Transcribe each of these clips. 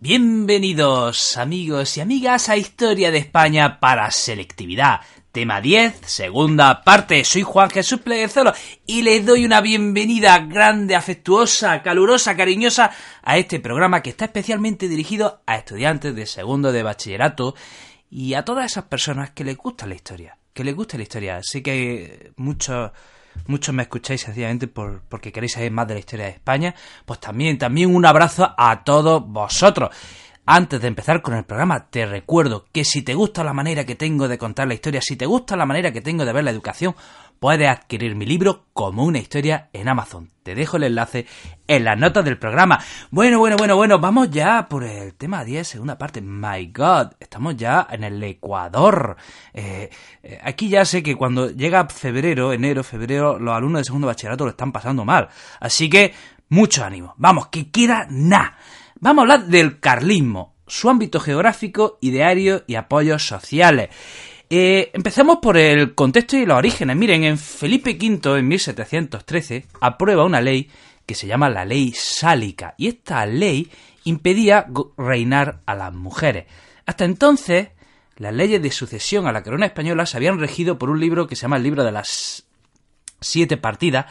Bienvenidos amigos y amigas a Historia de España para Selectividad. Tema 10, segunda parte. Soy Juan Jesús Pleguezolo y les doy una bienvenida grande, afectuosa, calurosa, cariñosa a este programa que está especialmente dirigido a estudiantes de segundo de bachillerato y a todas esas personas que les gusta la historia. Que les gusta la historia. Sé que muchos muchos me escucháis sencillamente por, porque queréis saber más de la historia de España, pues también, también un abrazo a todos vosotros. Antes de empezar con el programa, te recuerdo que si te gusta la manera que tengo de contar la historia, si te gusta la manera que tengo de ver la educación, puedes adquirir mi libro como una historia en Amazon. Te dejo el enlace en las notas del programa. Bueno, bueno, bueno, bueno, vamos ya por el tema 10, segunda parte. My God, estamos ya en el Ecuador. Eh, eh, aquí ya sé que cuando llega febrero, enero, febrero, los alumnos de segundo bachillerato lo están pasando mal. Así que, mucho ánimo. Vamos, que queda nada. Vamos a hablar del carlismo, su ámbito geográfico, ideario y apoyos sociales. Eh, empecemos por el contexto y los orígenes. Miren, en Felipe V, en 1713, aprueba una ley que se llama la ley sálica, y esta ley impedía reinar a las mujeres. Hasta entonces, las leyes de sucesión a la corona española se habían regido por un libro que se llama el libro de las siete partidas,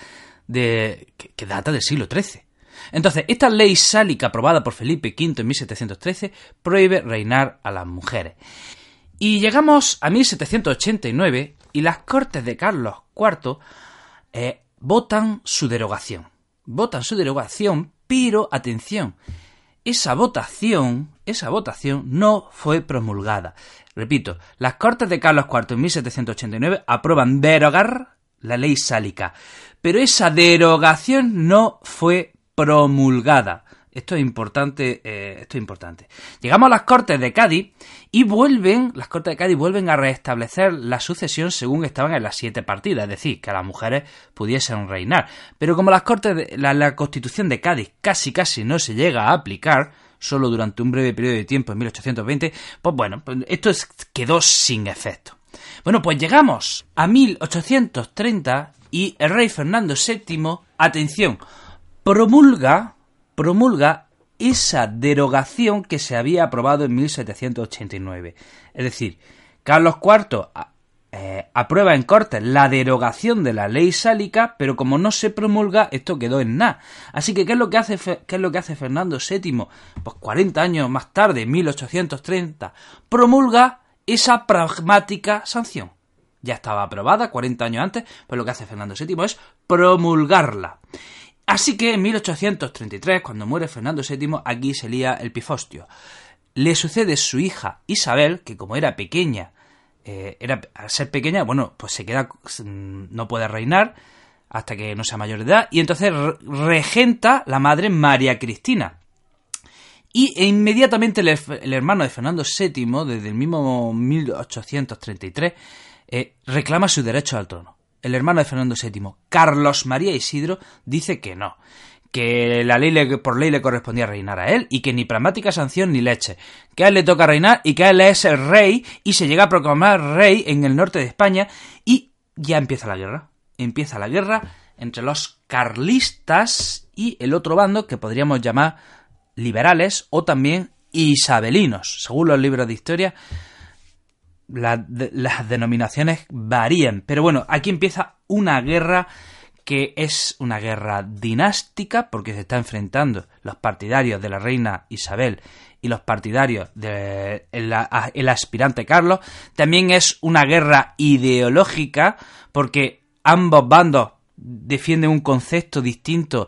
de, que data del siglo XIII. Entonces, esta ley sálica aprobada por Felipe V en 1713 prohíbe reinar a las mujeres. Y llegamos a 1789 y las Cortes de Carlos IV eh, votan su derogación. Votan su derogación, pero atención, esa votación, esa votación no fue promulgada. Repito, las Cortes de Carlos IV en 1789 aprueban derogar la ley sálica, pero esa derogación no fue promulgada. Esto es importante, eh, esto es importante. Llegamos a las Cortes de Cádiz y vuelven, las Cortes de Cádiz vuelven a restablecer la sucesión según estaban en las siete partidas, es decir, que las mujeres pudiesen reinar. Pero como las Cortes de, la, Constitución de Cádiz casi casi no se llega a aplicar, solo durante un breve periodo de tiempo en 1820, pues bueno, pues esto quedó sin efecto. Bueno, pues llegamos a 1830 y el rey Fernando VII, atención, promulga, promulga esa derogación que se había aprobado en 1789. Es decir, Carlos IV eh, aprueba en Cortes la derogación de la ley sálica, pero como no se promulga, esto quedó en nada. Así que, ¿qué es lo que hace, qué es lo que hace Fernando VII? Pues 40 años más tarde, en 1830, promulga esa pragmática sanción. Ya estaba aprobada 40 años antes, pues lo que hace Fernando VII es promulgarla. Así que en 1833, cuando muere Fernando VII, aquí se lía el pifostio. Le sucede su hija Isabel, que como era pequeña, eh, era, al ser pequeña, bueno, pues se queda, no puede reinar hasta que no sea mayor de edad, y entonces regenta la madre María Cristina. Y e inmediatamente el, hermano de Fernando VII, desde el mismo 1833, eh, reclama su derecho al trono el hermano de Fernando VII, Carlos María Isidro, dice que no, que la ley por ley le correspondía reinar a él y que ni pragmática sanción ni leche, que a él le toca reinar y que a él es el rey y se llega a proclamar rey en el norte de España y ya empieza la guerra. Empieza la guerra entre los carlistas y el otro bando que podríamos llamar liberales o también isabelinos, según los libros de historia las denominaciones varían. Pero bueno, aquí empieza una guerra que es una guerra dinástica porque se está enfrentando los partidarios de la reina Isabel y los partidarios del el aspirante Carlos. También es una guerra ideológica porque ambos bandos defienden un concepto distinto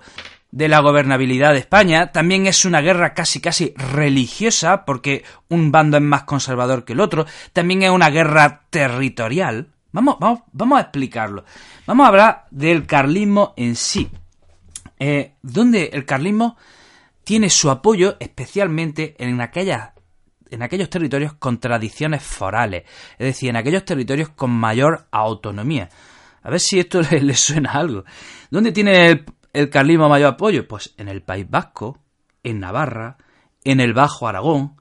de la gobernabilidad de España, también es una guerra casi casi religiosa, porque un bando es más conservador que el otro, también es una guerra territorial. Vamos, vamos, vamos a explicarlo. Vamos a hablar del carlismo en sí, eh, donde el carlismo tiene su apoyo especialmente en aquellas en aquellos territorios con tradiciones forales, es decir, en aquellos territorios con mayor autonomía. A ver si esto le, suena algo. ¿Dónde tiene el, el carlismo mayor apoyo? Pues en el País Vasco, en Navarra, en el Bajo Aragón,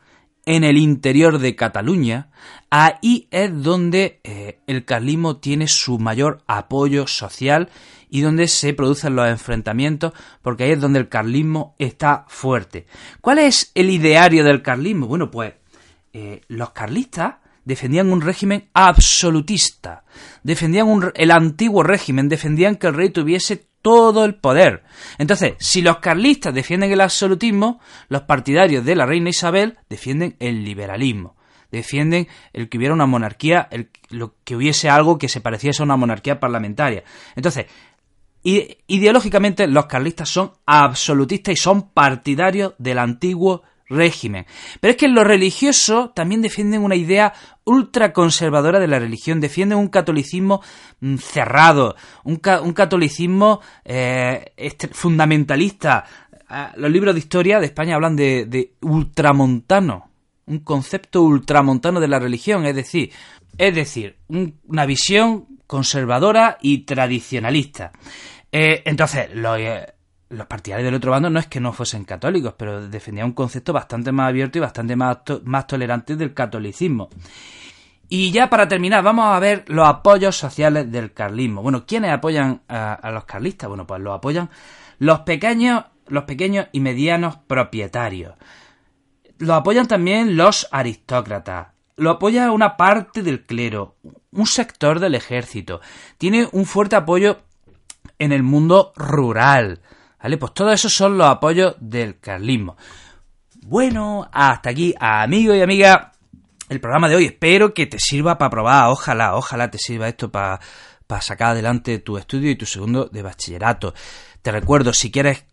en el interior de Cataluña. Ahí es donde eh, el carlismo tiene su mayor apoyo social y donde se producen los enfrentamientos, porque ahí es donde el carlismo está fuerte. ¿Cuál es el ideario del carlismo? Bueno, pues eh, los carlistas defendían un régimen absolutista, defendían el antiguo régimen, defendían que el rey tuviese todo el poder. Entonces, si los carlistas defienden el absolutismo, los partidarios de la reina Isabel defienden el liberalismo defienden el que hubiera una monarquía, lo, que hubiese algo que se pareciese a una monarquía parlamentaria. Entonces, ideológicamente los carlistas son absolutistas y son partidarios del antiguo régimen. Pero es que en lo religioso también defienden una idea ultraconservadora de la religión, defienden un catolicismo mm, cerrado, un, catolicismo eh, fundamentalista. Ah, los libros de historia de España hablan de, de ultramontano, un concepto ultramontano de la religión, es decir, es decir, una visión conservadora y tradicionalista. Eh, entonces, eh, los, partidarios del otro bando no es que no fuesen católicos, pero defendían un concepto bastante más abierto y bastante más, más tolerante del catolicismo. Y ya para terminar, vamos a ver los apoyos sociales del carlismo. Bueno, ¿quiénes apoyan a, los carlistas? Bueno, pues los apoyan los pequeños, los pequeños y medianos propietarios lo apoyan también los aristócratas, lo apoya una parte del clero, un sector del ejército, tiene un fuerte apoyo en el mundo rural. ¿Vale? Pues todos esos son los apoyos del carlismo. Bueno, hasta aquí, amigo y amiga, el programa de hoy. Espero que te sirva para probar, ojalá, ojalá te sirva esto para, para sacar adelante tu estudio y tu segundo de bachillerato. Te recuerdo, si quieres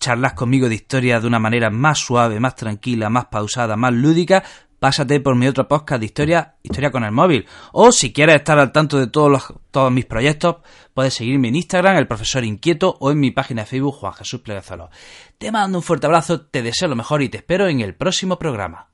charlas conmigo de historia de una manera más suave, más tranquila, más pausada, más lúdica, pásate por mi otro podcast de historia, Historia con el móvil. O si quieres estar al tanto de todos, los, todos mis proyectos, puedes seguirme en Instagram, el profesor inquieto, o en mi página de Facebook, Juan Jesús Pleguezolo. Te mando un fuerte abrazo, te deseo lo mejor y te espero en el próximo programa.